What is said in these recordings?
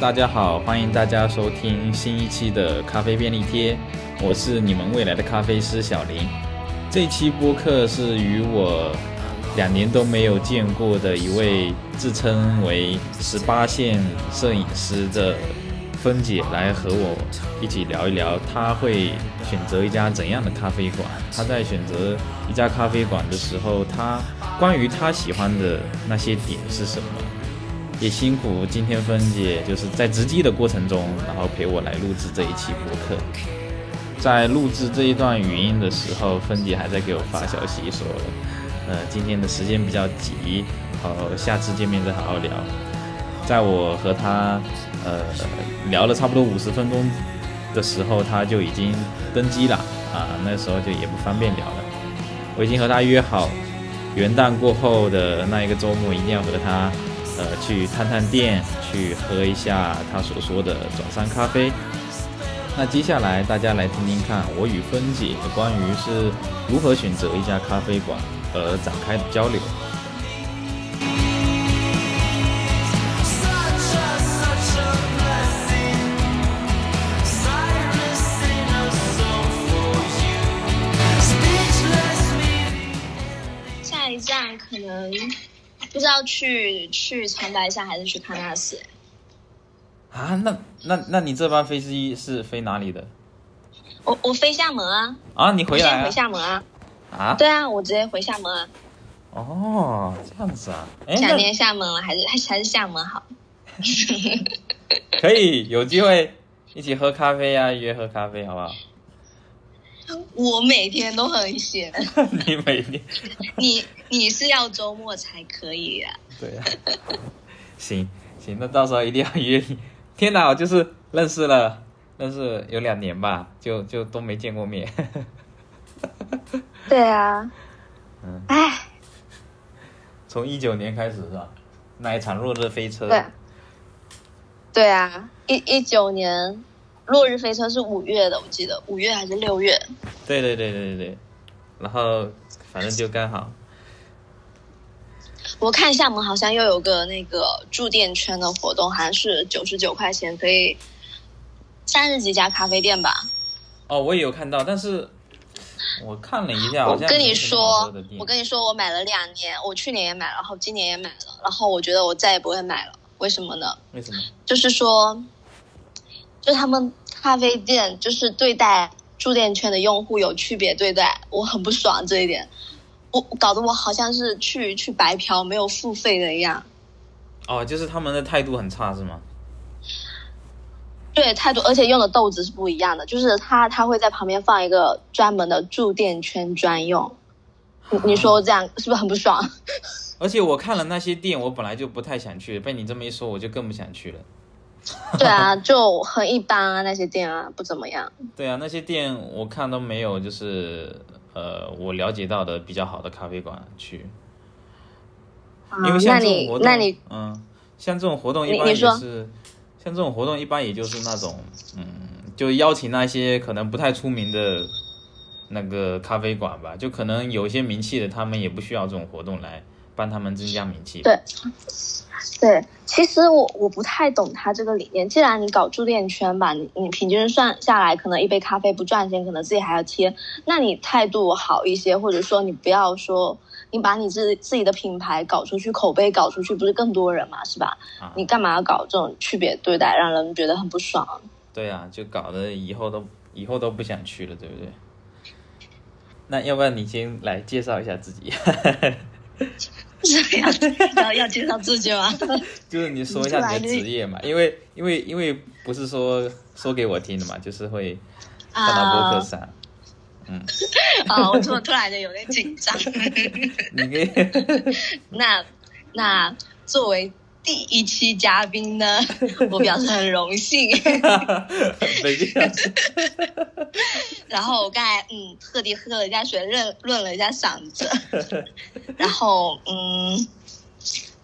大家好，欢迎大家收听新一期的咖啡便利贴，我是你们未来的咖啡师小林。这期播客是与我两年都没有见过的一位自称为十八线摄影师的芬姐来和我一起聊一聊，她会选择一家怎样的咖啡馆？她在选择一家咖啡馆的时候，她关于她喜欢的那些点是什么？也辛苦今天芬姐就是在直击的过程中，然后陪我来录制这一期播客。在录制这一段语音的时候，芬姐还在给我发消息说，呃，今天的时间比较急，好，下次见面再好好聊。在我和她呃聊了差不多五十分钟的时候，她就已经登机了啊，那时候就也不方便聊了。我已经和她约好，元旦过后的那一个周末一定要和她。呃，去探探店，去喝一下他所说的早餐咖啡。那接下来大家来听听看，我与芬姐关于是如何选择一家咖啡馆而展开的交流。下一站可能。不知道去去长白山还是去喀纳斯？啊，那那那你这班飞机是飞哪里的？我我飞厦门啊！啊，你回来？回厦门啊？啊？对啊，我直接回厦门啊！哦，这样子啊？想念厦门了，还是还还是厦门好？可以有机会一起喝咖啡呀，约喝咖啡好不好？我每天都很闲。你每天？你你是要周末才可以呀？对呀。行行，那到时候一定要约你。天哪，就是认识了，认识有两年吧，就就都没见过面。对啊。嗯。唉。从一九年开始是吧？那一场落日飞车。对。对啊，一一九年。落日飞车是五月的，我记得五月还是六月？对对对对对对，然后反正就刚好。我看厦门好像又有个那个驻店圈的活动，好像是九十九块钱可以三十几家咖啡店吧？哦，我也有看到，但是我看了一下，我跟你说，我跟你说，我买了两年，我去年也买了，然后今年也买了，然后我觉得我再也不会买了，为什么呢？为什么？就是说。就他们咖啡店就是对待住店圈的用户有区别对待，我很不爽这一点，我搞得我好像是去去白嫖没有付费的一样。哦，就是他们的态度很差是吗？对，态度，而且用的豆子是不一样的，就是他他会在旁边放一个专门的驻店圈专用。你你说这样是不是很不爽？而且我看了那些店，我本来就不太想去，被你这么一说，我就更不想去了。对啊，就很一般啊，那些店啊，不怎么样。对啊，那些店我看都没有，就是呃，我了解到的比较好的咖啡馆去。因为像这种活动，嗯，像这种活动一般也是，像这种活动一般也就是那种，嗯，就邀请那些可能不太出名的那个咖啡馆吧，就可能有一些名气的，他们也不需要这种活动来帮他们增加名气。对。对，其实我我不太懂他这个理念。既然你搞驻店圈吧，你你平均算下来，可能一杯咖啡不赚钱，可能自己还要贴。那你态度好一些，或者说你不要说，你把你自自己的品牌搞出去，口碑搞出去，不是更多人嘛，是吧？你干嘛要搞这种区别对待，让人觉得很不爽？对啊，就搞得以后都以后都不想去了，对不对？那要不然你先来介绍一下自己。是 要要要介绍自己吗？就是你说一下你的职业嘛，因为因为因为不是说说给我听的嘛，就是会放到博客上。嗯。啊，我突突然间有点紧张。你那那作为。第一期嘉宾呢，我表示很荣幸。然后我刚才嗯，特地喝了一下水，润润了一下嗓子。然后嗯，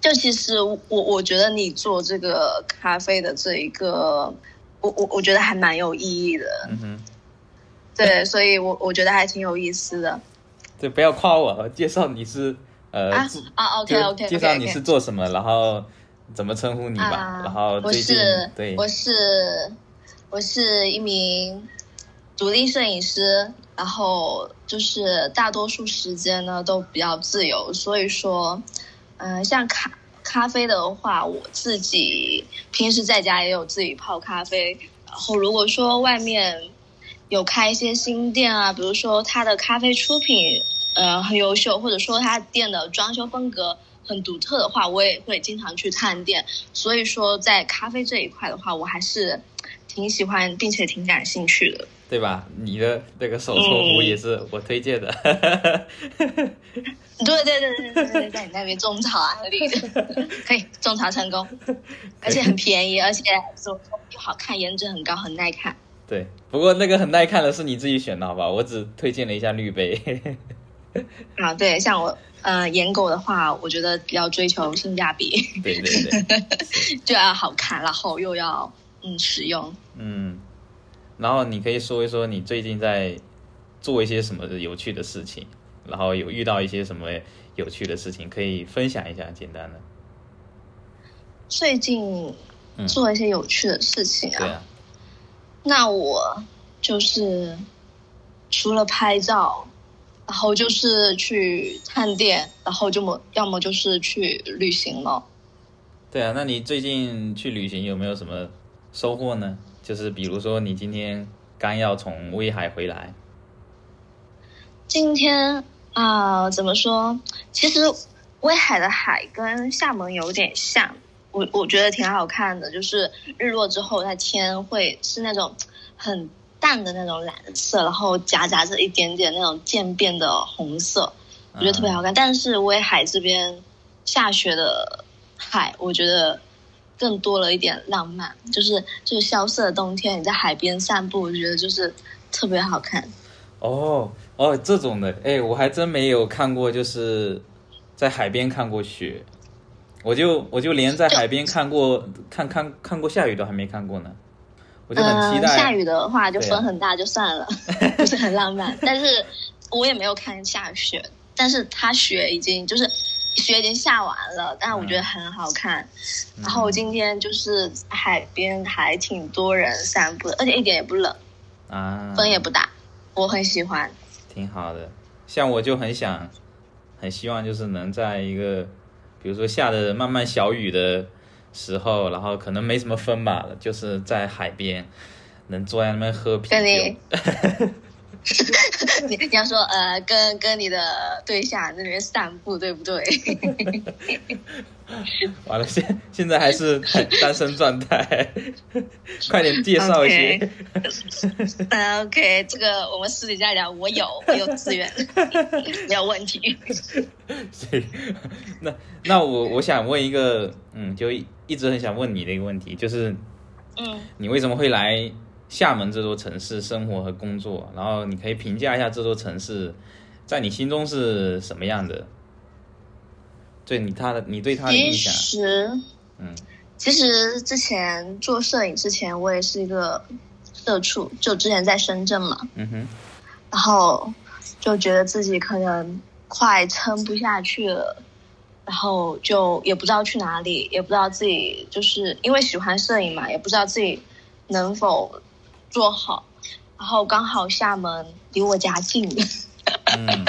就其实我我觉得你做这个咖啡的这一个，我我我觉得还蛮有意义的。嗯哼。对，所以我我觉得还挺有意思的。对，不要夸我，介绍你是呃啊啊，OK OK，介绍你是做什么，然后。怎么称呼你吧。啊然后我最近是对，我是我是一名独立摄影师，然后就是大多数时间呢都比较自由，所以说，嗯、像咖咖啡的话，我自己平时在家也有自己泡咖啡，然后如果说外面有开一些新店啊，比如说它的咖啡出品呃很优秀，或者说他店的装修风格很独特的话，我也会经常去探店。所以说，在咖啡这一块的话，我还是挺喜欢，并且挺感兴趣的。对吧？你的那个手搓壶嗯也是我推荐的。对对对对对对，在你那边种草啊，那里 可以种草成功，而且很便宜，而且手工又好看，颜值很高，很耐看。对，不过那个很耐看的是你自己选的，好吧？我只推荐了一下滤杯。啊，对，像我呃颜狗的话，我觉得比较追求性价比，对对对，就要好看，然后又要嗯实用。嗯。然后你可以说一说你最近在做一些什么有趣的事情，然后有遇到一些什么有趣的事情，可以分享一下，简单的。最近嗯做一些有趣的事情啊，对啊，那我就是除了拍照，然后就是去探店，然后就么要么就是去旅行了。对啊。那你最近去旅行有没有什么收获呢？就是比如说你今天刚要从威海回来，今天啊、怎么说？其实威海的海跟厦门有点像，我我觉得挺好看的，就是日落之后，它天会是那种很淡的那种蓝色，然后夹杂着一点点那种渐变的红色，我觉得特别好看。但是威海这边下雪的海，我觉得更多了一点浪漫，就是就是萧瑟的冬天，你在海边散步，我觉得就是特别好看。哦哦，这种的，哎，我还真没有看过，就是在海边看过雪，我就我就连在海边看过看看看过下雨都还没看过呢，我就很期待。嗯、下雨的话就风很大就算了，不是很浪漫。但是我也没有看下雪，但是它雪已经就是雪已经下完了，但我觉得很好看。嗯然后今天就是海边还挺多人散步的，而且一点也不冷，啊，风也不大，我很喜欢。挺好的。像我就很想，很希望就是能在一个，比如说下的慢慢小雨的时候，然后可能没什么风吧，就是在海边能坐在那边喝啤酒。你，你你要说呃，跟跟你的对象那边散步，对不对？完了，现现在还是单身状态，快点介绍一些。嗯，OK，这个我们私底下聊，我有我有资源，没有问题。所以，那那我我想问一个，嗯，就一一直很想问你的一个问题，就是嗯，你为什么会来厦门这座城市生活和工作？然后你可以评价一下这座城市在你心中是什么样的？对你他的你对他的其印象，实嗯其实之前做摄影之前，我也是一个社畜，就之前在深圳嘛，嗯哼，然后就觉得自己可能快撑不下去了，然后就也不知道去哪里，也不知道自己就是因为喜欢摄影嘛，也不知道自己能否做好，然后刚好厦门离我家近，嗯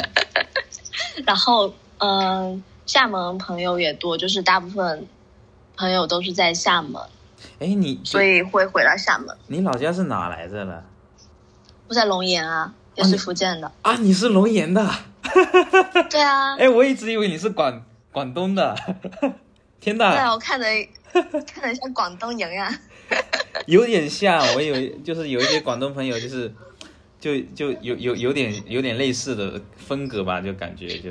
然后嗯，厦门朋友也多，就是大部分朋友都是在厦门，哎，你所以会回到厦门。你老家是哪来着了？我在龙岩啊，也是福建的。啊，你是龙岩的？对啊，哎，我一直以为你是广广东的。天呐对我看着看着像广东人啊。有点像，我以为就是有一些广东朋友，就是就就有有有点有点类似的风格吧，就感觉就，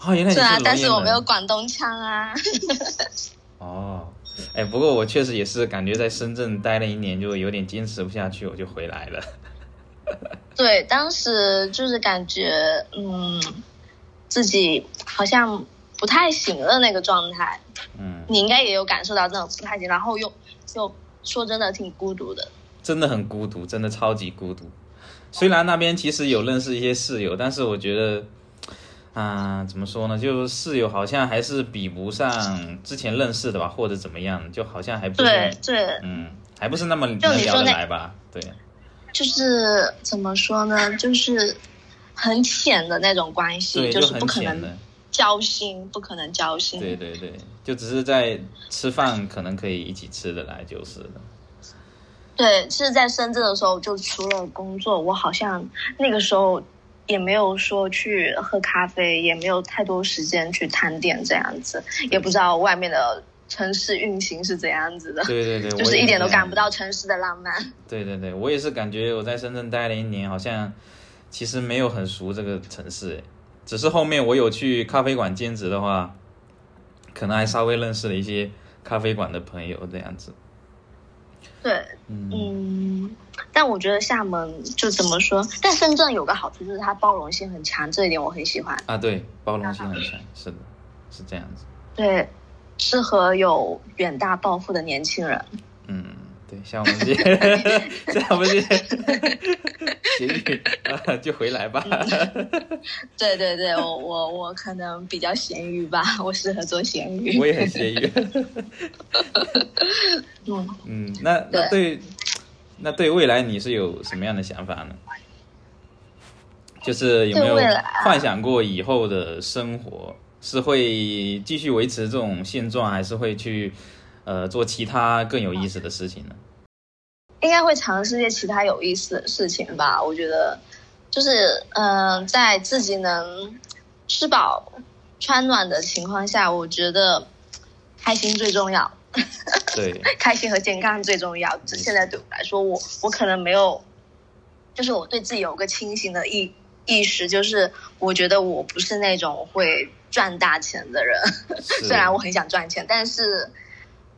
哦，原来你是啊，但是我没有广东腔啊。哦，哎，不过我确实也是感觉在深圳待了一年，就有点坚持不下去，我就回来了。对，当时就是感觉，嗯，自己好像不太行了那个状态。嗯，你应该也有感受到这种不太行，然后又又说真的挺孤独的。真的很孤独，真的超级孤独。虽然那边其实有认识一些室友，但是我觉得，啊，怎么说呢？就室友好像还是比不上之前认识的吧，或者怎么样，就好像还不是对对，嗯，还不是那么能聊得来吧？对，就是怎么说呢？就是很浅的那种关系，对，就是很不可能交心，不可能交心。对对对，就只是在吃饭可能可以一起吃的来就是了。对，是在深圳的时候，就除了工作，我好像那个时候也没有说去喝咖啡，也没有太多时间去探店这样子，也不知道外面的城市运行是怎样子的，对对对，就是一点都感不到城市的浪漫。对对对，我也是感觉我在深圳待了一年，好像其实没有很熟这个城市，只是后面我有去咖啡馆兼职的话，可能还稍微认识了一些咖啡馆的朋友这样子。对，嗯，嗯，但我觉得厦门就怎么说？但深圳有个好处就是它包容性很强，这一点我很喜欢。啊，对，包容性很强，是的，是这样子。对，适合有远大抱负的年轻人。嗯，对，像我们这些，像我们这些咸鱼啊，就回来吧。对对对，我我我可能比较咸鱼吧，我适合做咸鱼。我也很咸鱼。嗯，嗯，那那对，那对未来你是有什么样的想法呢？就是有没有幻想过以后的生活是会继续维持这种现状，还是会去呃做其他更有意思的事情呢？应该会尝试一些其他有意思的事情吧。我觉得，就是嗯、呃在自己能吃饱穿暖的情况下，我觉得开心最重要。对，开心和健康最重要。这现在对我来说，我我可能没有，就是我对自己有个清醒的意意识，就是我觉得我不是那种会赚大钱的人。虽然我很想赚钱，但是，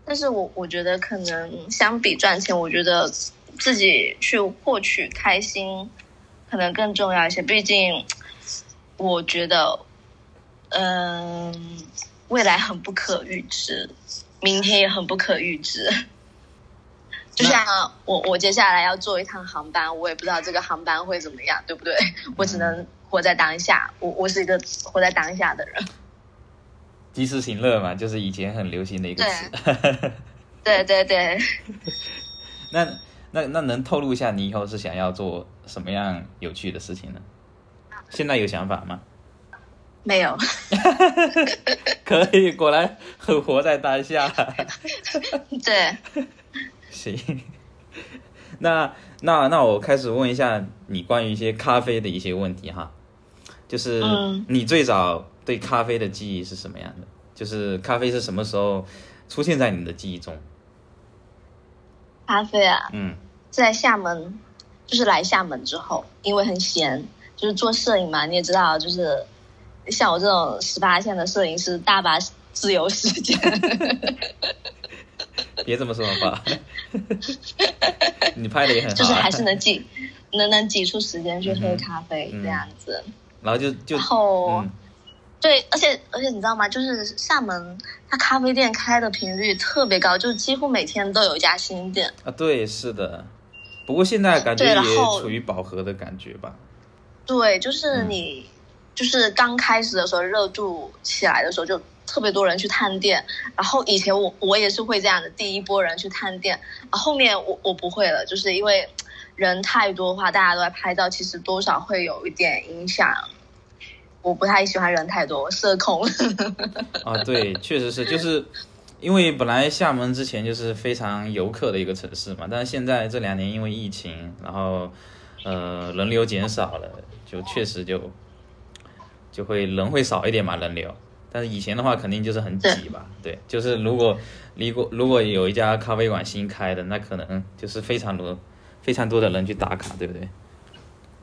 但是我我觉得可能相比赚钱，我觉得自己去获取开心可能更重要一些。毕竟，我觉得，嗯、未来很不可预知，明天也很不可预知。就像我，我接下来要坐一趟航班，我也不知道这个航班会怎么样，对不对？我只能活在当下。我我是一个活在当下的人。及时行乐嘛，就是以前很流行的一个词。对对对，那那那能透露一下你以后是想要做什么样有趣的事情呢？现在有想法吗？没有。可以，果然很活在当下。对，行，那那那我开始问一下你关于一些咖啡的一些问题哈，就是嗯你最早对咖啡的记忆是什么样的？就是咖啡是什么时候出现在你的记忆中？咖啡啊，嗯，在厦门，就是来厦门之后，因为很闲，就是做摄影嘛，你也知道，就是像我这种十八线的摄影师，大把自由时间。别这么说吧，你拍的也很好、啊，就是还是能挤，能能挤出时间去喝咖啡、嗯这样子。然后就就然后，嗯对，而且而且你知道吗？就是厦门它咖啡店开的频率特别高，就是几乎每天都有一家新店。啊，对，是的。不过现在感觉也处于饱和的感觉吧？对，就是嗯你，就是刚开始的时候热度起来的时候，就特别多人去探店。然后以前我我也是会这样的，第一波人去探店，啊，后面我我不会了，就是因为人太多的话，大家都在拍照，其实多少会有一点影响。我不太喜欢人太多，我社恐。啊，对，确实是，就是因为本来厦门之前就是非常游客的一个城市嘛，但是现在这两年因为疫情，然后呃人流减少了，就确实就就会人会少一点嘛，人流。但是以前的话肯定就是很挤吧，对，就是如果如果如果有一家咖啡馆新开的，那可能就是非常多非常多的人去打卡，对不对？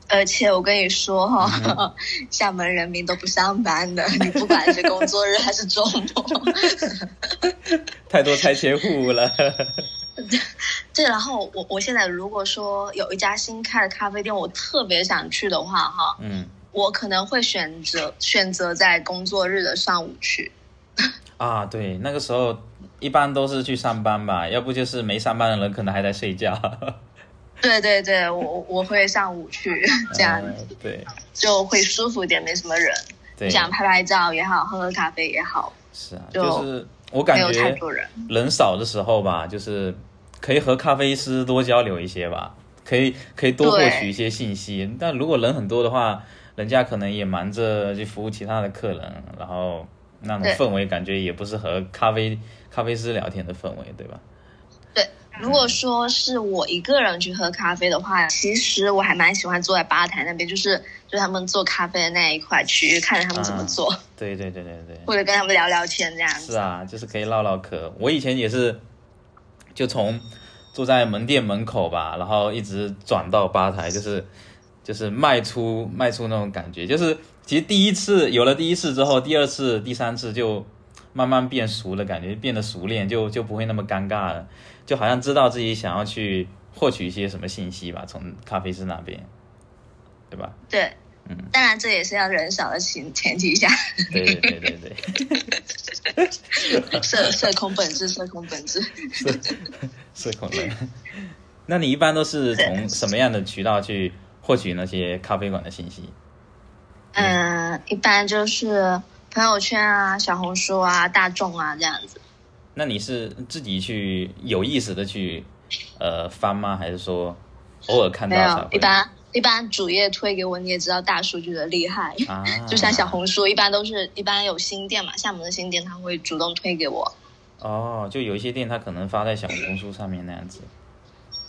而且我跟你说哈、厦门人民都不上班的，你不管是工作日还是周末。太多拆迁户了，对，然后我我现在如果说有一家新开的咖啡店，我特别想去的话，哈，嗯我可能会选择选择在工作日的上午去。啊，对，那个时候一般都是去上班吧，要不就是没上班的人可能还在睡觉，对对对，我我会上午去，这样呃对，就会舒服一点，没什么人。对你想拍拍照也好，喝喝咖啡也好，是啊，就就是我感觉。人少的时候吧，就是可以和咖啡师多交流一些吧，可以可以多获取一些信息。但如果人很多的话，人家可能也忙着去服务其他的客人，然后那种氛围感觉也不是和咖啡咖啡师聊天的氛围，对吧？对，如果说是我一个人去喝咖啡的话，其实我还蛮喜欢坐在吧台那边，就是就他们做咖啡的那一块区域，看着他们怎么做，对对对对对。或者跟他们聊聊天这样子。是啊，就是可以唠唠嗑。我以前也是，就从坐在门店门口吧，然后一直转到吧台，就是就是迈出迈出那种感觉。就是其实第一次有了第一次之后，第二次、第三次就慢慢变熟了，感觉变得熟练，就就不会那么尴尬了，就好像知道自己想要去获取一些什么信息吧，从咖啡师那边，对吧？对，嗯，当然这也是要人少的前前提下，对对对对对。社社恐本质，社恐本质。社恐人。那你一般都是从什么样的渠道去获取那些咖啡馆的信息？嗯，一般就是朋友圈啊、小红书啊、大众啊这样子。那你是自己去有意识的去呃翻吗？还是说偶尔看到没，？有一般一般主页推给我，你也知道大数据的厉害。啊，就像小红书，一般都是一般有新店嘛，厦门的新店，他会主动推给我。哦，就有一些店它可能发在小红书上面那样子。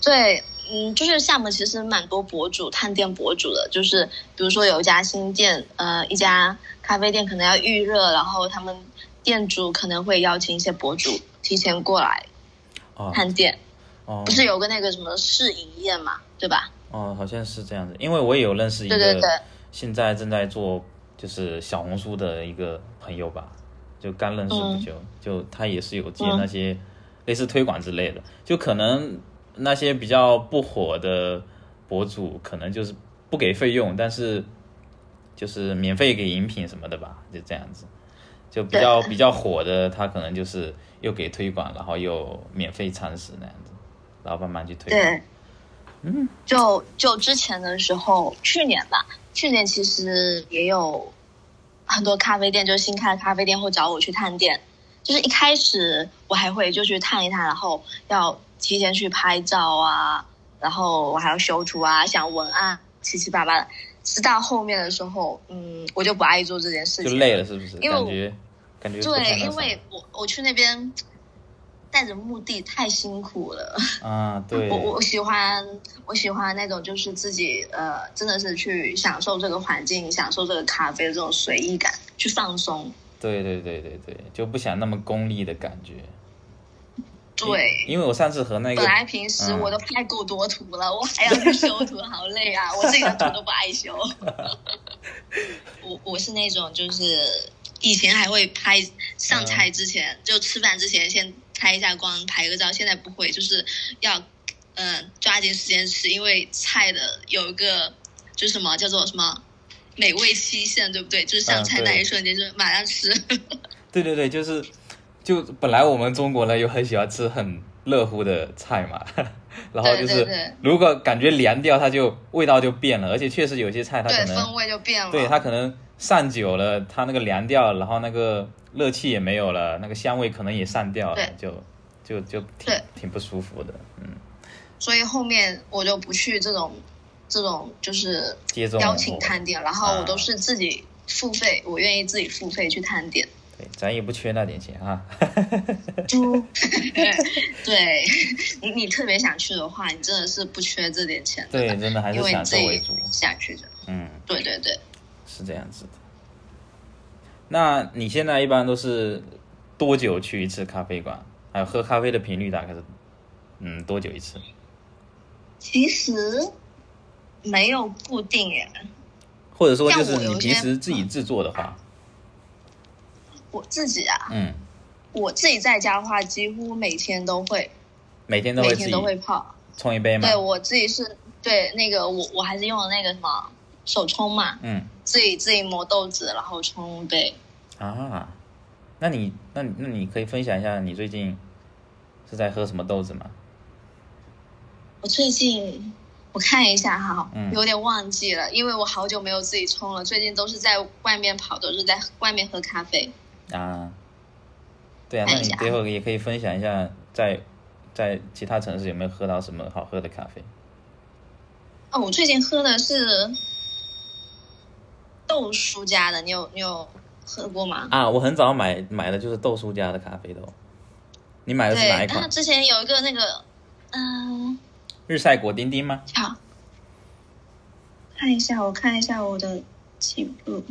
对，嗯，就是厦门其实蛮多博主探店博主的，就是比如说有一家新店，呃，一家咖啡店可能要预热，然后他们店主可能会邀请一些博主提前过来哦探店，哦不是有个那个什么试营业嘛，对吧？哦，好像是这样子。因为我也有认识一个现在正在做就是小红书的一个朋友吧，就刚认识不久，就他也是有接嗯那些类似推广之类的，就可能那些比较不火的博主，可能就是不给费用，但是就是免费给饮品什么的吧，就这样子。就比较比较火的，他可能就是又给推广，然后又免费餐食那样子，然后慢慢去推广。对，嗯，就就之前的时候，去年吧，去年其实也有很多咖啡店，就是新开的咖啡店会找我去探店。就是一开始我还会就去探一探，然后要提前去拍照啊，然后我还要修图啊，想文案七七八八的。直到后面的时候，嗯，我就不爱做这件事情，就累了，是不是？因为感觉感觉对，因为我我去那边带着目的太辛苦了。啊，对，我我喜欢我喜欢那种就是自己呃，真的是去享受这个环境，享受这个咖啡的这种随意感，去放松。对对对对对，就不想那么功利的感觉。对，因为我上次和那个本来平时嗯我都拍够多图了，我还要去修图，好累啊！我自己的图都不爱修。我我是那种就是以前还会拍上菜之前，就吃饭之前先开一下光拍个照，现在不会，就是要嗯、呃抓紧时间吃，因为菜的有一个就是什么叫做什么美味期限，对不对？就是上菜那一瞬间，就马上吃。对对对，就是就本来我们中国人又很喜欢吃很热乎的菜嘛，然后就是如果感觉凉掉，它就味道就变了，而且确实有些菜它可对，能风味就变了。对它可能上久了，它那个凉掉，然后那个热气也没有了，那个香味可能也散掉了，就就就挺对。挺不舒服的，嗯，所以后面我就不去这种这种就是接种邀请探店，然后我都啊是自己付费，我愿意自己付费去探店。对，咱也不缺那点钱啊。猪，对你你特别想去的话，你真的是不缺这点钱的，对，真的还是享受为主。下去的。嗯，对对对，是这样子的。那你现在一般都是多久去一次咖啡馆？还有喝咖啡的频率大概是嗯多久一次？其实没有固定耶。或者说就是你平时自己制作的话，我自己啊，嗯，我自己在家的话，几乎每天都会，每天都会每天都会泡。冲一杯吗？对我自己是对那个我我还是用的那个什么手冲嘛，嗯自己自己磨豆子，然后冲一杯。啊，那你那你那你可以分享一下你最近是在喝什么豆子吗？我最近我看一下哈，嗯有点忘记了，因为我好久没有自己冲了，最近都是在外面跑，都是在外面喝咖啡。啊，对啊，那你看一下待会也可以分享一下在在其他城市有没有喝到什么好喝的咖啡？哦，我最近喝的是豆叔家的，你有你有喝过吗？啊，我很早买买的就是豆叔家的咖啡豆。你买的是哪，一款？他之前有一个那个，嗯、日晒果丁丁吗？好，看一下，我看一下我的记录。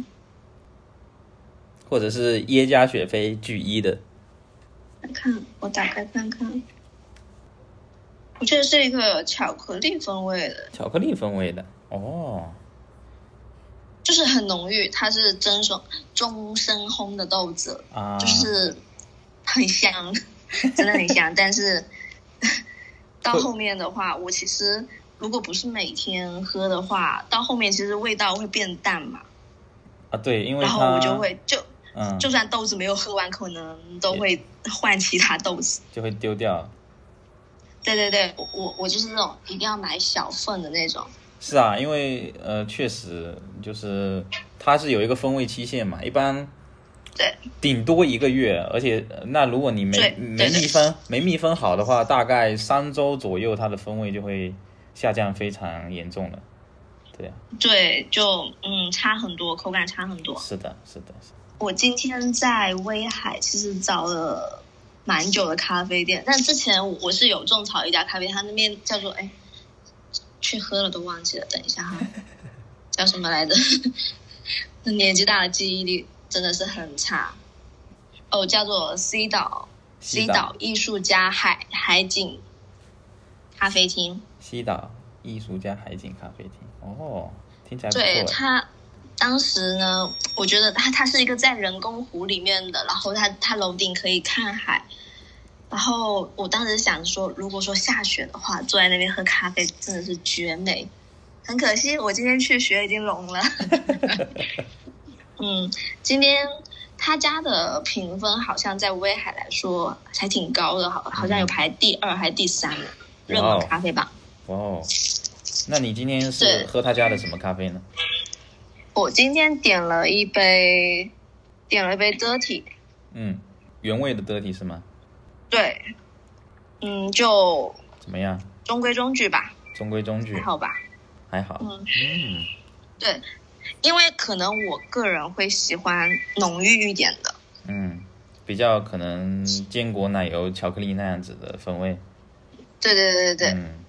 或者是耶加雪菲巨一的？看看，我打开看看。我觉得是一个巧克力风味的，巧克力风味的哦，就是很浓郁，它是蒸熟中深烘的豆子，啊，就是很香，真的很香。但是 到后面的话，我其实如果不是每天喝的话，到后面其实味道会变淡嘛，啊对，因为然后我就会就嗯就算豆子没有喝完，可能都会换其他豆子。就会丢掉。对对对，我我我就是那种一定要买小份的那种。是啊，因为呃，确实就是它是有一个风味期限嘛，一般对顶多一个月，而且呃那如果你没没密封没密封好的话，大概三周左右，它的风味就会下降非常严重了。对啊，对，就嗯差很多，口感差很多。是的，是的，是的我今天在威海其实找了蛮久的咖啡店，但之前我是有种草一家咖啡，它那边叫做哎，去喝了都忘记了，等一下哈，叫什么来着？年纪大了，记忆力真的是很差。哦，叫做 C 岛西 C 岛艺术家海海景咖啡厅。西岛艺术家海景咖啡厅。哦，听起来不错哎。对它，当时呢，我觉得它它是一个在人工湖里面的，然后它它楼顶可以看海，然后我当时想说，如果说下雪的话，坐在那边喝咖啡真的是绝美。很可惜，我今天去雪已经融了。嗯，今天他家的评分好像在威海来说还挺高的，好好像有排第二还是第三呢，热门咖啡榜。哇哦，那你今天是喝他家的什么咖啡呢？我今天点了一杯，点了一杯 dirty，嗯，原味的 dirty 是吗？对，嗯，就怎么样？中规中矩吧，中规中矩还，好吧。还好。嗯，嗯，对，因为可能我个人会喜欢浓郁一点的，嗯，比较可能坚果奶油巧克力那样子的风味。对对对对对。嗯，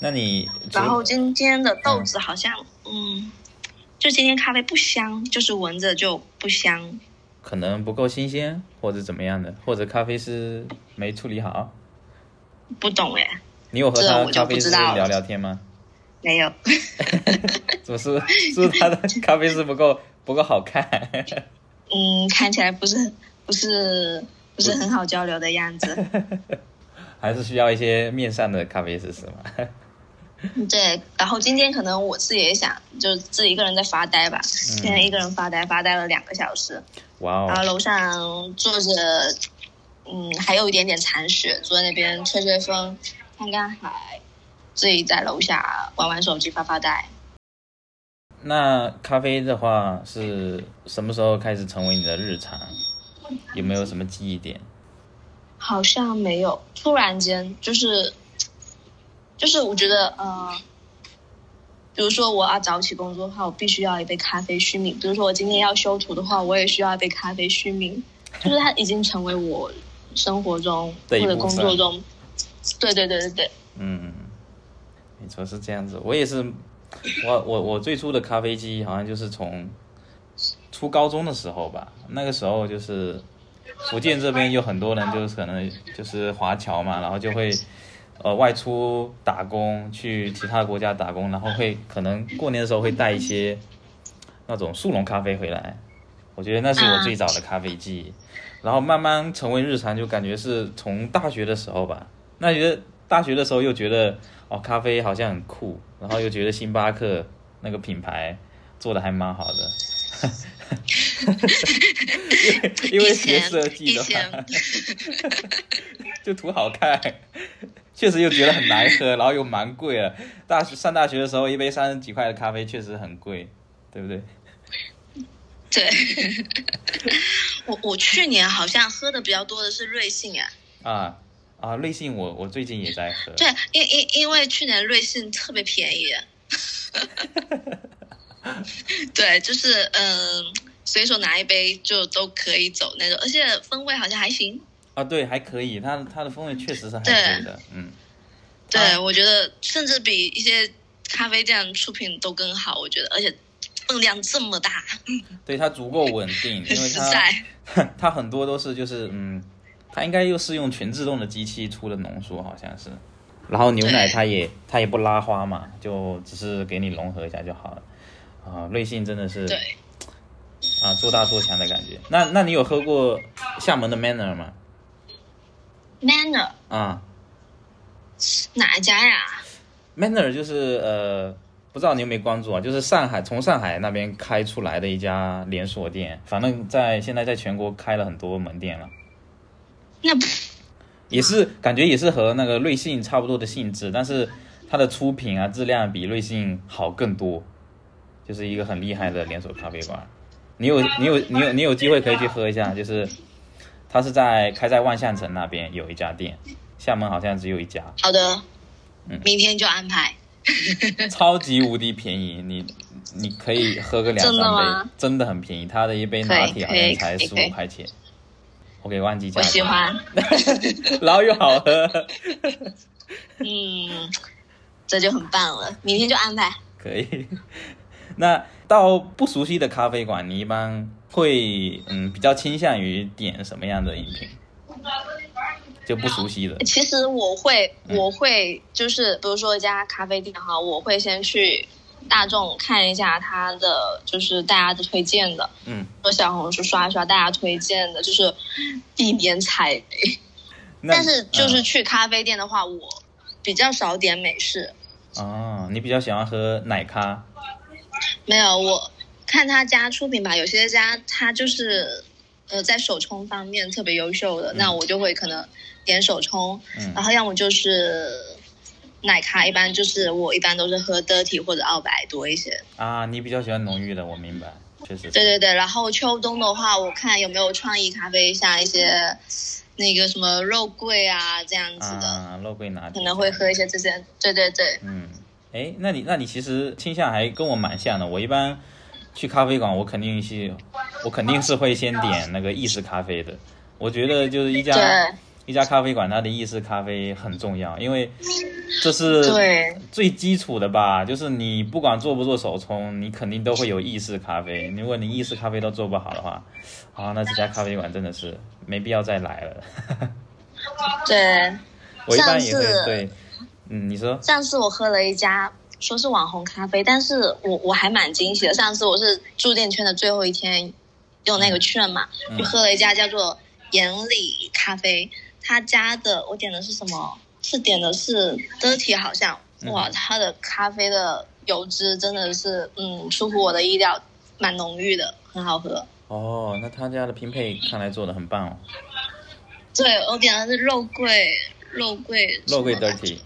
那你然后今天的豆子好像，嗯，就今天咖啡不香，就是闻着就不香。可能不够新鲜，或者怎么样的，或者咖啡师没处理好。不懂哎，你有和他就咖啡师聊聊天吗？没有。怎么是是他的咖啡师不够不够好看？嗯，看起来不是不是不是很好交流的样子。还是需要一些面上的咖啡师是吗？对，然后今天可能我自己也想，就自己一个人在发呆吧。今天一个人发呆，发呆了两个小时，哇哦，然后楼上坐着，嗯，还有一点点残雪，坐在那边吹吹风，看看海，自己在楼下玩玩手机，发发呆。那咖啡的话是什么时候开始成为你的日常？有没有什么记忆点？好像没有，突然间就是，就是我觉得，呃，比如说我要早起工作的话，我必须要一杯咖啡续命；比如说我今天要修图的话，我也需要一杯咖啡续命。就是它已经成为我生活中 或者工作中，对对对对对，嗯，没错是这样子。我也是，我我我最初的咖啡机好像就是从初高中的时候吧，那个时候就是福建这边有很多人就是可能就是华侨嘛，然后就会呃外出打工，去其他国家打工，然后会可能过年的时候会带一些那种速溶咖啡回来。我觉得那是我最早的咖啡记忆，然后慢慢成为日常，就感觉是从大学的时候吧。那觉得大学的时候又觉得哦，咖啡好像很酷，然后又觉得星巴克那个品牌做的还蛮好的。因为 因为学设计的话，就图好看，确实又觉得很难喝，然后又蛮贵了。大学上大学的时候，一杯三十几块的咖啡确实很贵，对不对？对，我我去年好像喝的比较多的是瑞幸啊。啊啊，瑞幸我我最近也在喝。对，因因因为去年瑞幸特别便宜。对，就是嗯，随手拿一杯就都可以走那种，而且风味好像还行。啊，对，还可以，它它的风味确实是还可以的，嗯。对，我觉得甚至比一些咖啡店出品都更好，我觉得，而且分量这么大。对，它足够稳定，因为它 它很多都是就是嗯，它应该又是用全自动的机器出的浓缩，好像是。然后牛奶它也它也不拉花嘛，就只是给你融合一下就好了。啊，瑞幸真的是对啊，做大做强的感觉。那那你有喝过厦门的 Manner 吗？Manner 啊。哪一家呀？Manner 就是呃，不知道你有没有关注啊？就是上海从上海那边开出来的一家连锁店，反正在现在在全国开了很多门店了。那也是感觉也是和那个瑞幸差不多的性质，但是它的出品啊质量比瑞幸好更多，就是一个很厉害的连锁咖啡馆。你有你有你有你有机会可以去喝一下，就是它是在开在万象城那边有一家店。厦门好像只有一家。好的，嗯，明天就安排。超级无敌便宜，你你可以喝个两三杯，真的很便宜。他的一杯拿铁好像才十五块钱。我给忘记价。我喜欢。然后又好喝。嗯，这就很棒了。明天就安排。可以。那到不熟悉的咖啡馆，你一般会嗯比较倾向于点什么样的饮品？就不熟悉的，其实我会，我会就是，比如说一家咖啡店哈，我会先去大众看一下它的，就是大家的推荐的，嗯，说小红书刷一刷大家推荐的，就是避免踩雷。但是就是去咖啡店的话，我比较少点美式。哦，你比较喜欢喝奶咖？没有，我看他家出品吧，有些家他就是呃在手冲方面特别优秀的，那我就会可能。点手冲，然后要么就是奶咖，一般就是我一般都是喝 dirty 或者澳白多一些。啊，你比较喜欢浓郁的，我明白，确实。对对对，然后秋冬的话，我看有没有创意咖啡，像一些那个什么肉桂啊这样子的。啊，肉桂拿铁。可能会喝一些这些，对对对。嗯，哎，那你那你其实倾向还跟我蛮像的。我一般去咖啡馆，我肯定是，我肯定是会先点那个意式咖啡的。我觉得就是一家。一家咖啡馆，它的意式咖啡很重要，因为这是最基础的吧。就是你不管做不做手冲，你肯定都会有意式咖啡。如果你意式咖啡都做不好的话，啊，那这家咖啡馆真的是没必要再来了。对，我一般也会对，嗯，你说上次我喝了一家说是网红咖啡，但是我我还蛮惊喜的。上次我是住店圈的最后一天用那个券嘛，就喝了一家叫做眼里咖啡。他家的我点的是什么？是点的是 dirty，好像哇，他的咖啡的油脂真的是嗯出乎我的意料，蛮浓郁的，很好喝。哦，那他家的拼配看来做的很棒哦。对，我点的是肉桂，肉桂，肉桂 dirty。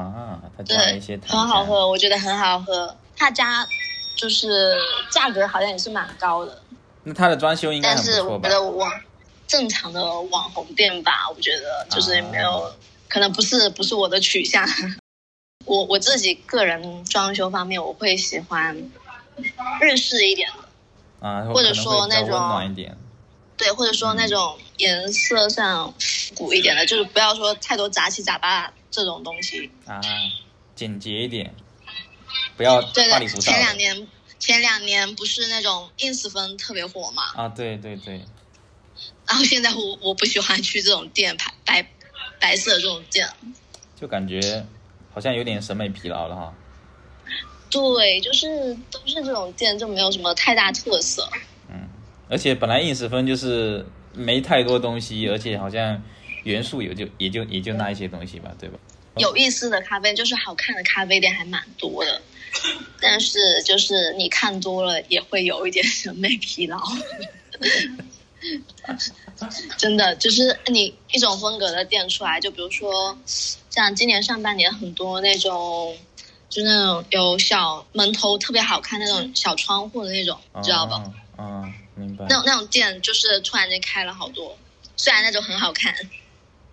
啊，他加了一些糖。很好喝，我觉得很好喝。他家就是价格好像也是蛮高的。那他的装修应该很不错吧？正常的网红店吧，我觉得就是没有，可能不是不是我的取向。我我自己个人装修方面，我会喜欢日式一点的啊，或者说那种对，或者说那种颜色上古一点的，就是不要说太多杂七杂八这种东西啊，简洁一点，不要花里胡哨。前两年前两年不是那种 ins 风特别火嘛？啊，对对对。然后现在我我不喜欢去这种店，白白白色这种店，就感觉好像有点审美疲劳了哈。对，就是都是这种店，就没有什么太大特色。嗯，而且本来 ins 风就是没太多东西，而且好像元素也就也就也就那一些东西吧，对吧？有意思的咖啡就是好看的咖啡店还蛮多的，但是就是你看多了也会有一点审美疲劳。真的就是你一种风格的店出来，就比如说像今年上半年很多那种，就那种有小门头特别好看那种小窗户的那种，知道吧？啊，明白。那种那种店就是突然间开了好多，虽然那种很好看。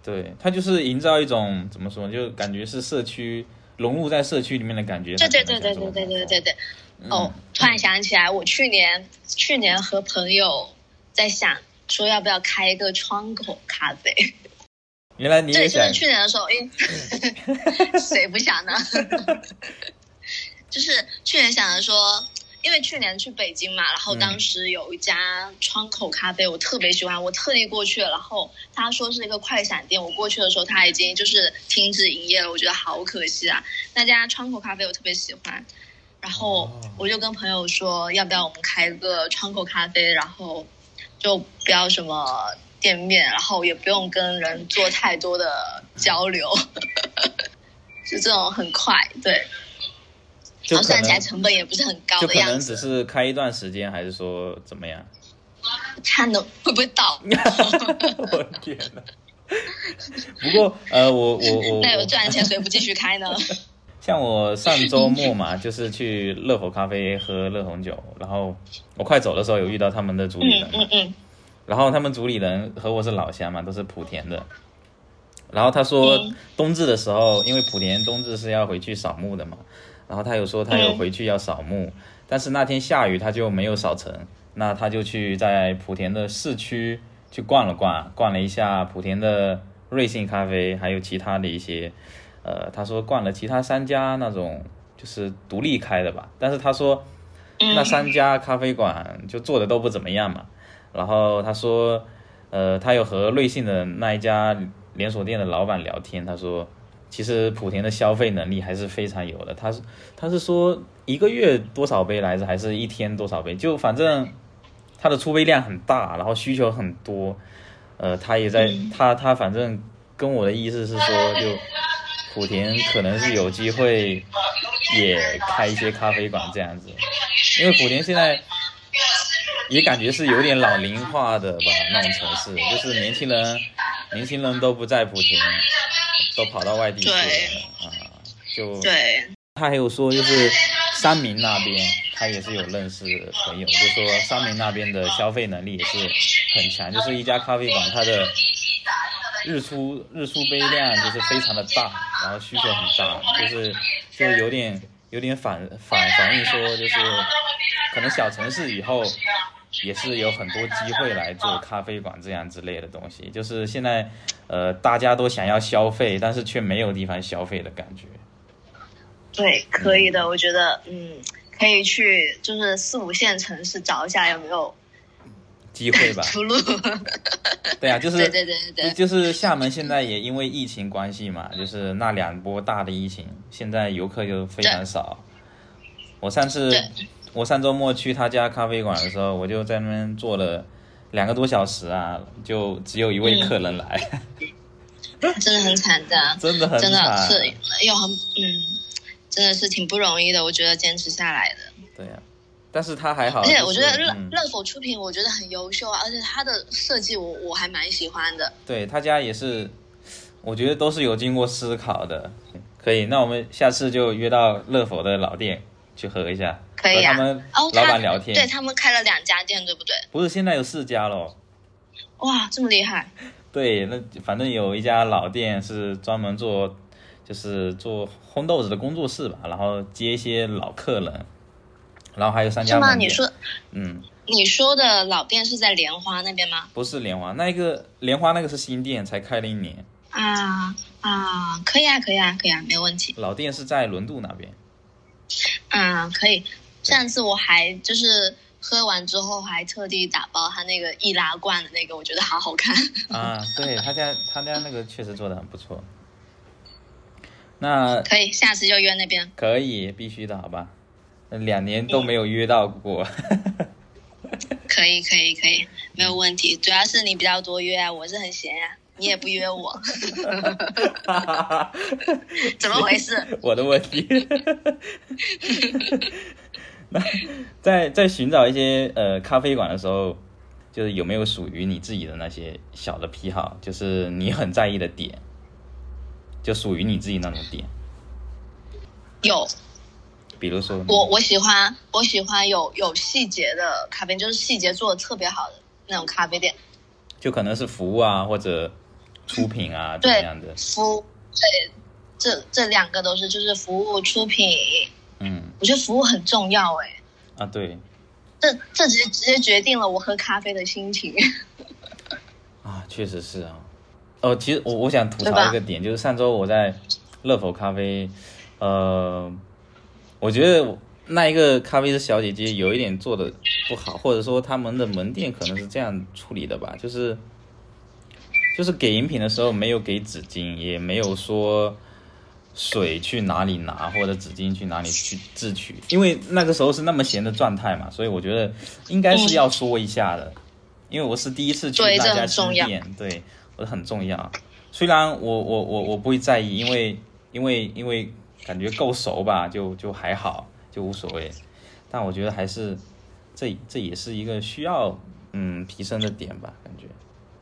对，它就是营造一种怎么说，就感觉是社区融入在社区里面的感觉。对对对对对对对对对。哦，突然想起来，我去年去年和朋友在想说要不要开一个窗口咖啡。原来你也想？对，就是去年的时候，哎，谁不想呢？就是去年想着说。因为去年去北京嘛，然后当时有一家窗口咖啡，我特别喜欢，我特地过去了。然后他说是一个快闪店，我过去的时候他已经就是停止营业了，我觉得好可惜啊。那家窗口咖啡我特别喜欢，然后我就跟朋友说，要不要我们开个窗口咖啡，然后就不要什么店面，然后也不用跟人做太多的交流，就这种很快，对。就算起来成本也不是很高的样子，就可能只是开一段时间，还是说怎么样？看的会不会倒？我天哪！不过呃，我我我那有赚钱，谁不继续开呢？像我上周末嘛，就是去乐活咖啡喝乐红酒，然后我快走的时候有遇到他们的主理人，嗯嗯，然后他们主理人和我是老乡嘛，都是莆田的，然后他说冬至的时候，因为莆田冬至是要回去扫墓的嘛。然后他有说他有回去要扫墓，但是那天下雨他就没有扫成，那他就去在莆田的市区去逛了逛，逛了一下莆田的瑞幸咖啡，还有其他的一些，呃，他说逛了其他三家那种就是独立开的吧，但是他说那三家咖啡馆就做的都不怎么样嘛，然后他说，呃，他有和瑞幸的那一家连锁店的老板聊天，他说。其实莆田的消费能力还是非常有的，他是他是说一个月多少杯来着，还是一天多少杯？就反正他的出杯量很大，然后需求很多，呃，他也在他他反正跟我的意思是说，就莆田可能是有机会也开一些咖啡馆这样子，因为莆田现在也感觉是有点老龄化的吧，那种城市，就是年轻人年轻人都不在莆田。都跑到外地去了啊！就对，他还有说，就是三明那边，他也是有认识朋友，就说三明那边的消费能力也是很强，就是一家咖啡馆，它的日出日出杯量就是非常的大，然后需求很大，就是就有点有点反反反映说，就是可能小城市以后。也是有很多机会来做咖啡馆这样之类的东西，就是现在，呃，大家都想要消费，但是却没有地方消费的感觉。对，可以的，我觉得，嗯，可以去就是四五线城市找一下有没有机会吧。出路。对啊，就是 对对对对，就是厦门现在也因为疫情关系嘛，就是那两波大的疫情，现在游客就非常少。我上次。我上周末去他家咖啡馆的时候，我就在那边坐了两个多小时啊，就只有一位客人来，真的很惨的，真的很真的是又很嗯，真的是挺不容易的，我觉得坚持下来的。对呀，但是他还好，而且我觉得乐乐否出品，我觉得很优秀啊，而且他的设计我我还蛮喜欢的。对他家也是，我觉得都是有经过思考的。可以，那我们下次就约到乐否的老店去喝一下。可以啊，老板聊天，对他们开了两家店，对不对？不是，现在有四家喽。哇，这么厉害！对，那反正有一家老店是专门做，就是做烘豆子的工作室吧，然后接一些老客人，然后还有三家。是吗？你说，嗯，你说的老店是在莲花那边吗？不是莲花，那个莲花那个是新店，才开了一年。啊啊，可以啊，可以啊，可以啊，没有问题。老店是在轮渡那边。嗯，可以。上次我还就是喝完之后还特地打包他那个易拉罐的那个，我觉得好好看啊！对他家他家那个确实做的很不错。那可以下次就约那边。可以，必须的，好吧？两年都没有约到过。可以可以可以，没有问题。主要是你比较多约啊，我是很闲呀，你也不约我。怎么回事？我的问题。那在在寻找一些呃咖啡馆的时候，就是有没有属于你自己的那些小的癖好，就是你很在意的点，就属于你自己那种点。有，比如说我我喜欢我喜欢有有细节的咖啡，就是细节做的特别好的那种咖啡店。就可能是服务啊，或者出品啊，怎么样的？服务对，这这两个都是，就是服务出品，嗯我觉得服务很重要哎，啊，对这这直接直接决定了我喝咖啡的心情。啊，确实是啊。哦，其实我我想吐槽一个点，就是上周我在乐否咖啡，呃，我觉得那一个咖啡师小姐姐有一点做的不好，或者说他们的门店可能是这样处理的吧，就是就是给饮品的时候没有给纸巾，也没有说水去哪里拿或者纸巾去哪里去自取，因为那个时候是那么闲的状态嘛，所以我觉得应该是要说一下的，因为我是第一次去对这那家新店，对我很重要。虽然我我我我不会在意，因为因为因为感觉够熟吧，就就还好，就无所谓。但我觉得还是这这也是一个需要嗯提升的点吧，感觉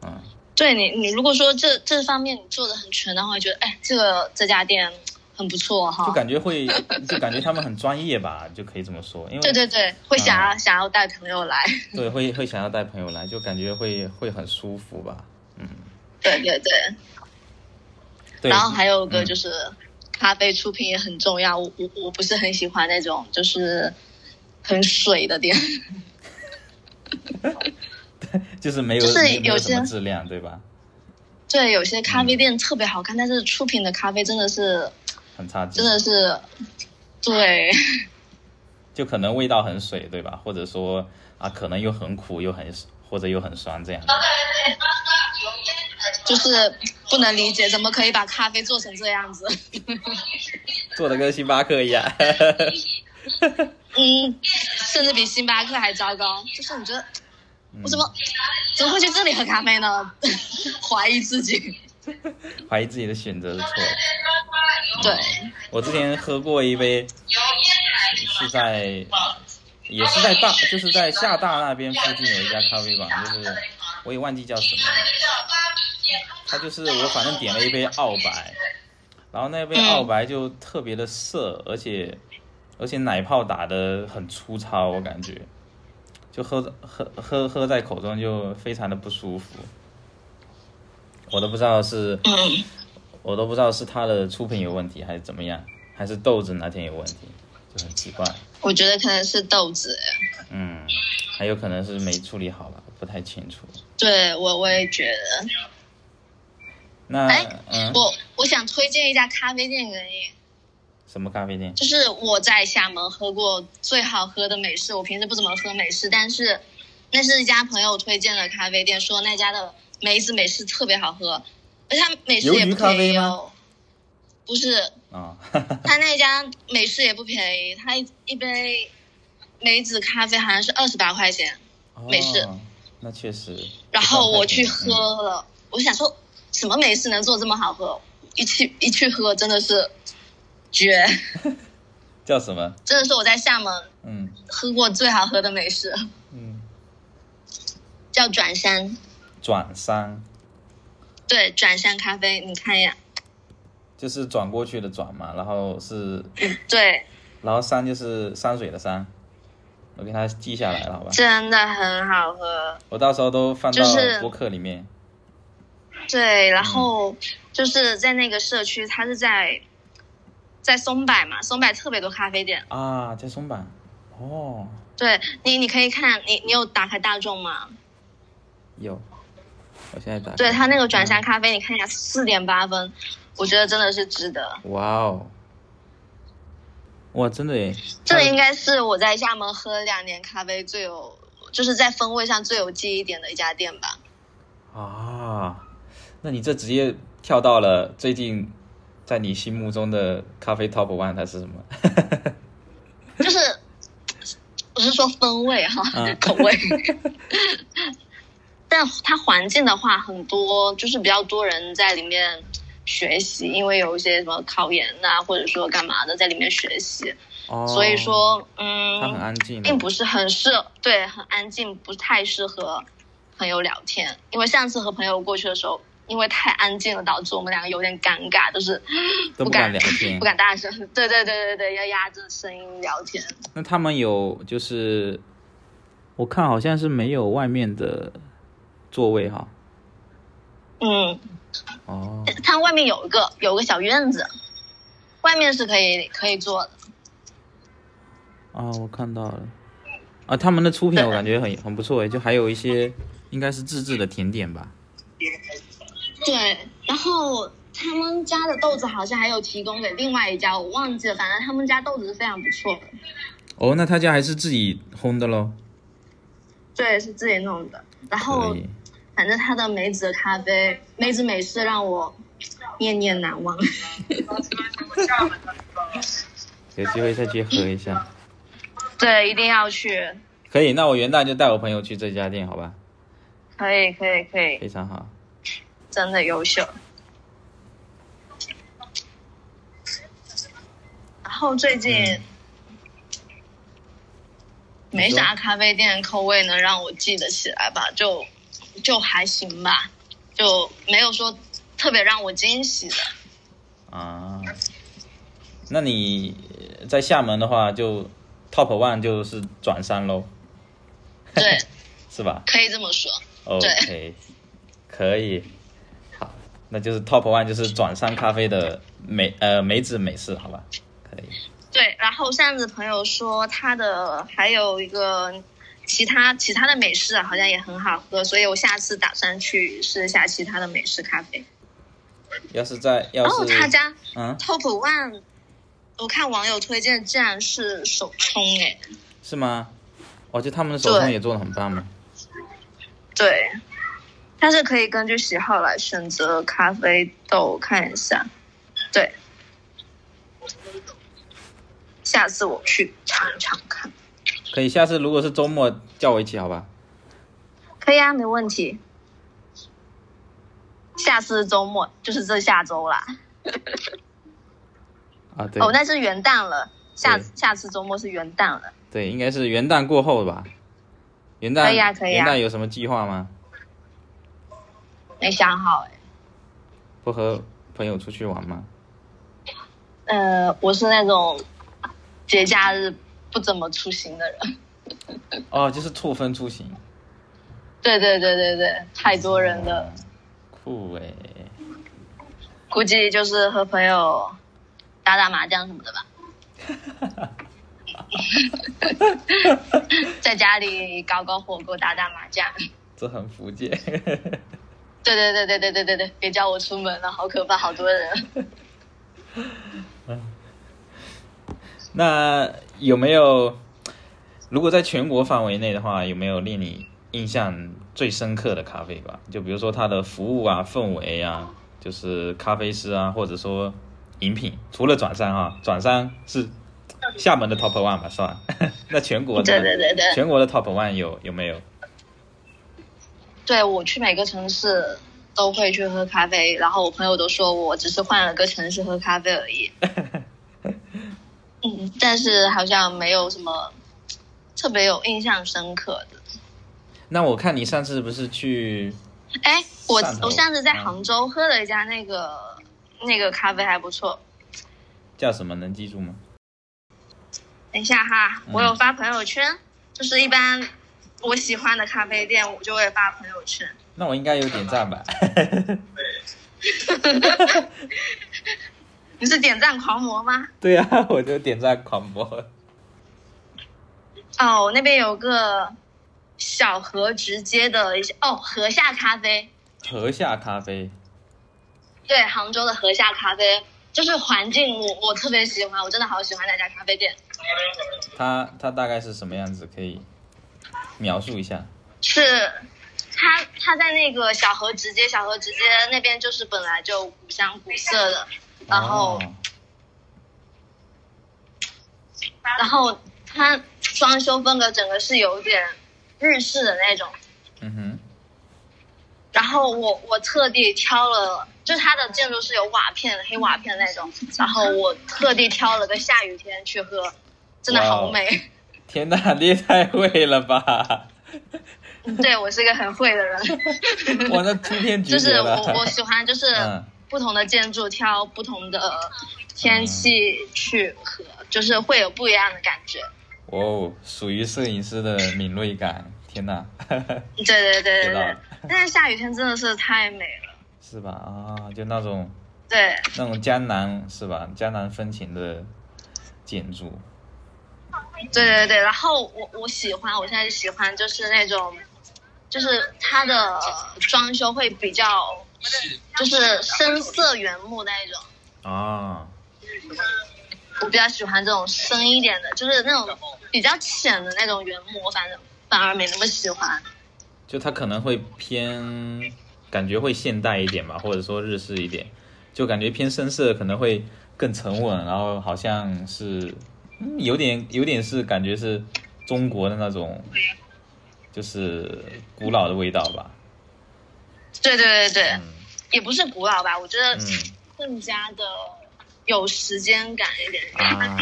嗯。对你，你如果说这这方面你做的很全的话，觉得哎，这个这家店很不错哈。就感觉会，就感觉他们很专业吧，就可以这么说。因为对对对，会想要、想要带朋友来。对会会想要带朋友来，就感觉会会很舒服吧。嗯，对对对，对。然后还有个嗯就是、咖啡出品也很重要，我我我不是很喜欢那种就是很水的店。就是没有就是有些质量，对吧？对，有些咖啡店特别好看，但是出品的咖啡真的是很差劲真，的是，对 就可能味道很水，对吧？或者说啊，可能又很苦，又很或者又很酸这样的。就是不能理解怎么可以把咖啡做成这样子。做的跟星巴克一样。嗯，甚至比星巴克还糟糕。就是你觉得嗯我怎么怎么会去这里喝咖啡呢？怀疑自己。怀疑自己的选择是错的。对，我之前喝过一杯，是在，也是在大，就是在厦大那边附近有一家咖啡馆，就是我也忘记叫什么了。它就是我反正点了一杯澳白，然后那杯澳白就特别的涩，而且而且奶泡打的很粗糙，我感觉，就喝喝喝喝在口中就非常的不舒服。我都不知道是，嗯，我都不知道是它的出品有问题还是怎么样，还是豆子哪天有问题，就很奇怪。我觉得可能是豆子。嗯，还有可能是没处理好吧，不太清楚。对我我也觉得。那哎嗯，我我想推荐一家咖啡店给你，什么咖啡店？就是我在厦门喝过最好喝的美式。我平时不怎么喝美式，但是那是一家朋友推荐的咖啡店，说那家的梅子美式特别好喝，而且它美式也不便宜哦。不是，啊、他那家美式也不便宜，他一一杯梅子咖啡好像是二十八块钱，美式哦，那确实。然后我去喝了，我想说什么美式能做这么好喝？一去一去喝真的是绝，嗯叫什么？真的是我在厦门嗯。喝过最好喝的美式，嗯，叫转山，转山。对，转山咖啡，你看一眼，就是转过去的转嘛，然后是，对，然后山就是山水的山。我给它记下来了，好吧？真的很好喝，我到时候都放到就是博客里面。对，然后就是在那个社区，它是在在松柏嘛，松柏特别多咖啡店。啊，在松柏。哦，对你，你可以看你，你有打开大众吗？有。我现在打开。对他那个转山咖啡，你看一下四点八分，我觉得真的是值得。哇哦！哇，真的耶！这应该是我在厦门喝两年咖啡最有，就是在风味上最有记忆点的一家店吧。啊，那你这直接跳到了最近在你心目中的咖啡 top one，它是什么？就是不是说风味哈，嗯口味。但它环境的话，很多就是比较多人在里面学习，因为有一些什么考研呐、或者说干嘛的在里面学习，哦，所以说嗯它很嗯，安静，并不是很适，对，很安静，不太适合朋友聊天，因为上次和朋友过去的时候，因为太安静了，导致我们两个有点尴尬，就是都不敢聊天不。敢大声。对对对对对，要压着声音聊天。那他们有就是，我看好像是没有外面的座位哈。嗯，哦，它外面有一个有个小院子，外面是可以可以坐的。啊，我看到了。啊，他们的出品我感觉很很不错诶，就还有一些应该是自制的甜点吧。对，然后他们家的豆子好像还有提供给另外一家，我忘记了，反正他们家豆子是非常不错的。哦，那他家还是自己烘的喽？对，是自己弄的。然后。反正他的梅子咖啡、梅子美式让我念念难忘。有机会再去喝一下。对，一定要去。可以，那我元旦就带我朋友去这家店，好吧？可以，可以，可以，非常好。真的优秀。然后最近、嗯没啥咖啡店口味能让我记得起来吧，就就还行吧，就没有说特别让我惊喜的。啊，那你在厦门的话，就 Top One 就是转山喽，对，是吧可以这么说。？OK，可以。好，那就是 Top One 就是转山咖啡的美呃梅子美式，好吧？可以。对，然后上次朋友说他的还有一个其他其他的美式啊好像也很好喝，所以我下次打算去试一下其他的美式咖啡。要是在要是哦，他家嗯 Top One，我看网友推荐竟然是手冲诶。是吗？哦，就他们的手冲也做的很棒嘛。对，它是可以根据喜好来选择咖啡豆，看一下。对，下次我去尝一尝看。可以，下次如果是周末叫我一起，好吧？可以啊，没问题。下次周末就是这下周啦。啊，对，哦，那是元旦了，下下次周末是元旦了。对，应该是元旦过后吧。元旦可以啊可以啊元旦有什么计划吗？没想好哎。不和朋友出去玩吗？呃，我是那种节假日不怎么出行的人。哦，就是错峰出行。对对对对对，太多人了，酷哎！估计就是和朋友打打麻将什么的吧。在家里搞搞火锅，打打麻将。这很福建。对对对对对对对对，别叫我出门了，好可怕，好多人。那有没有，如果在全国范围内的话，有没有令你印象最深刻的咖啡馆？就比如说它的服务啊、氛围啊，就是咖啡师啊，或者说饮品，除了转山啊，转山是厦门的 Top One 吧，是吧？那全国的对对对对全国的 Top One 有有没有？对我去每个城市都会去喝咖啡，然后我朋友都说我只是换了个城市喝咖啡而已。嗯，但是好像没有什么特别有印象深刻的。那我看你上次不是去哎，我我上次在嗯杭州喝了一家那个那个咖啡还不错。叫什么？能记住吗？等一下哈，嗯我有发朋友圈，就是一般我喜欢的咖啡店，我就会发朋友圈。那我应该有点赞吧？你是点赞狂魔吗？对啊，我就点赞狂魔。哦，那边有个小河直接的一些哦，河下咖啡，河下咖啡，对，杭州的河下咖啡，就是环境我我特别喜欢，我真的好喜欢那家咖啡店。它它大概是什么样子？可以描述一下？是他他在那个小河直街，小河直街那边就是本来就古香古色的，然后、哦然后它装修风格整个是有点日式的那种。嗯哼，然后我我特地挑了，就是它的建筑是有瓦片、黑瓦片那种，然后我特地挑了个下雨天去喝，真的好美。天呐，你也太会了吧！对我是一个很会的人。我，那出片就是。我我喜欢就是嗯不同的建筑挑不同的天气去合，就是会有不一样的感觉。哦，属于摄影师的敏锐感，天哪，对对对对对。但是下雨天真的是太美了。是吧？啊，就那种对，那种江南是吧？江南风情的建筑，对对对，然后我我喜欢，我现在喜欢就是那种，就是它的装修会比较，就是深色原木那一种。啊，我比较喜欢这种深一点的，就是那种比较浅的那种原木，我反正反而没那么喜欢。就它可能会偏，感觉会现代一点吧，或者说日式一点，就感觉偏深色可能会更沉稳，然后好像是，嗯，有点有点是感觉是中国的那种，就是古老的味道吧，对对对对，嗯。也不是古老吧，我觉得嗯。更加的有时间感一点。啊，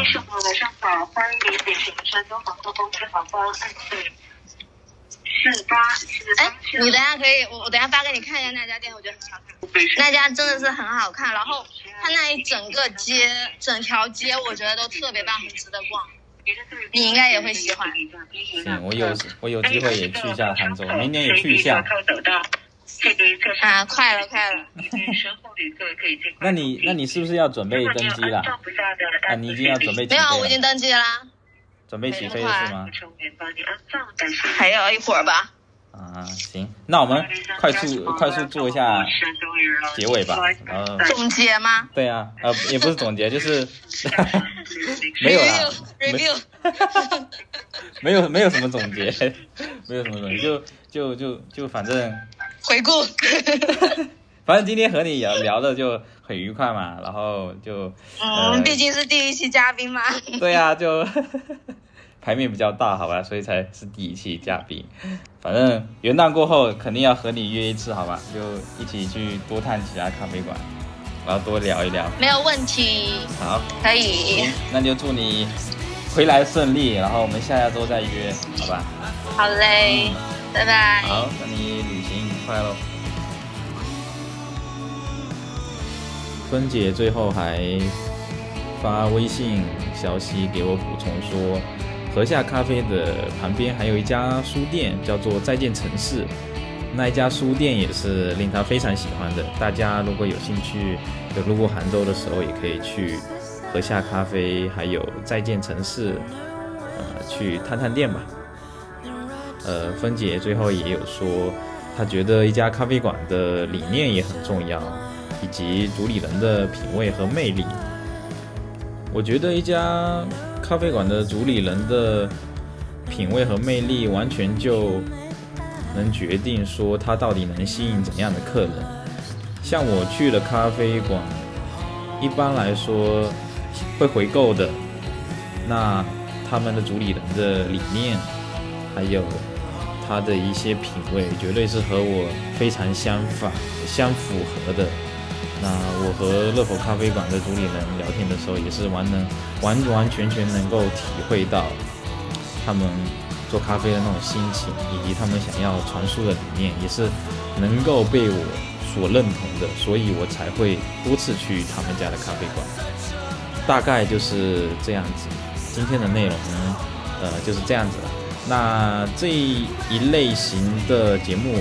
哎，你等下可以，我我等下发给你看一下那家店，我觉得很好看。那家真的是很好看，然后它那一整个街，整条街我觉得都特别棒，很值得逛。你应该也会喜欢。行，我有我有机会也去一下杭州，明年也去一下。啊，快了快了。那你那你是不是要准备登机了？啊，你已经要准备起没有，飞我已经了，登机啦，准备起飞了是吗？还要一会儿吧。啊，行，那我们快速快速做一下结尾吧。呃，总结吗对啊，呃，也不是总结，就是 没有啦，没？review，没有 没有什么总结，没有什么总结，就就就就反正回顾。反正今天和你聊聊的就很愉快嘛，然后就呃嗯，毕竟是第一期嘉宾嘛。对呀、就 排面比较大，好吧，所以才是第一期嘉宾。反正元旦过后肯定要和你约一次，好吧，就一起去多探几家咖啡馆，然后多聊一聊。没有问题，好，可以。那就祝你回来顺利，然后我们下下周再约，好吧？好嘞，拜拜。好，那你旅行愉快喽。芬姐最后还发微信消息给我补充说，河下咖啡的旁边还有一家书店，叫做再见城市。那一家书店也是令他非常喜欢的。大家如果有兴趣，有路过杭州的时候，也可以去河下咖啡，还有再见城市，呃，去探探店吧。呃，芬姐最后也有说，她觉得一家咖啡馆的理念也很重要，以及主理人的品味和魅力。我觉得一家咖啡馆的主理人的品味和魅力，完全就能决定说他到底能吸引怎样的客人。像我去的咖啡馆，一般来说会回购的，那他们的主理人的理念，还有他的一些品味，绝对是和我非常相反、相符合的。那我和乐否咖啡馆的主理人聊天的时候，也是完能完完全全能够体会到他们做咖啡的那种心情，以及他们想要传输的理念，也是能够被我所认同的，所以我才会多次去他们家的咖啡馆。大概就是这样子。今天的内容呢，呃，就是这样子了。那这一类型的节目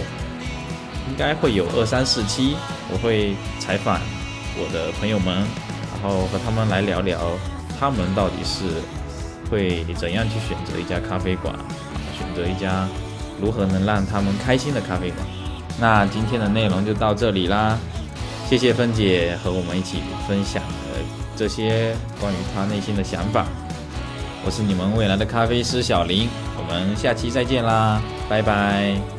应该会有二三四期，我会采访我的朋友们，然后和他们来聊聊他们到底是会怎样去选择一家咖啡馆，选择一家如何能让他们开心的咖啡馆。那今天的内容就到这里啦，谢谢芬姐和我们一起分享的这些关于她内心的想法。我是你们未来的咖啡师小林，我们下期再见啦，拜拜。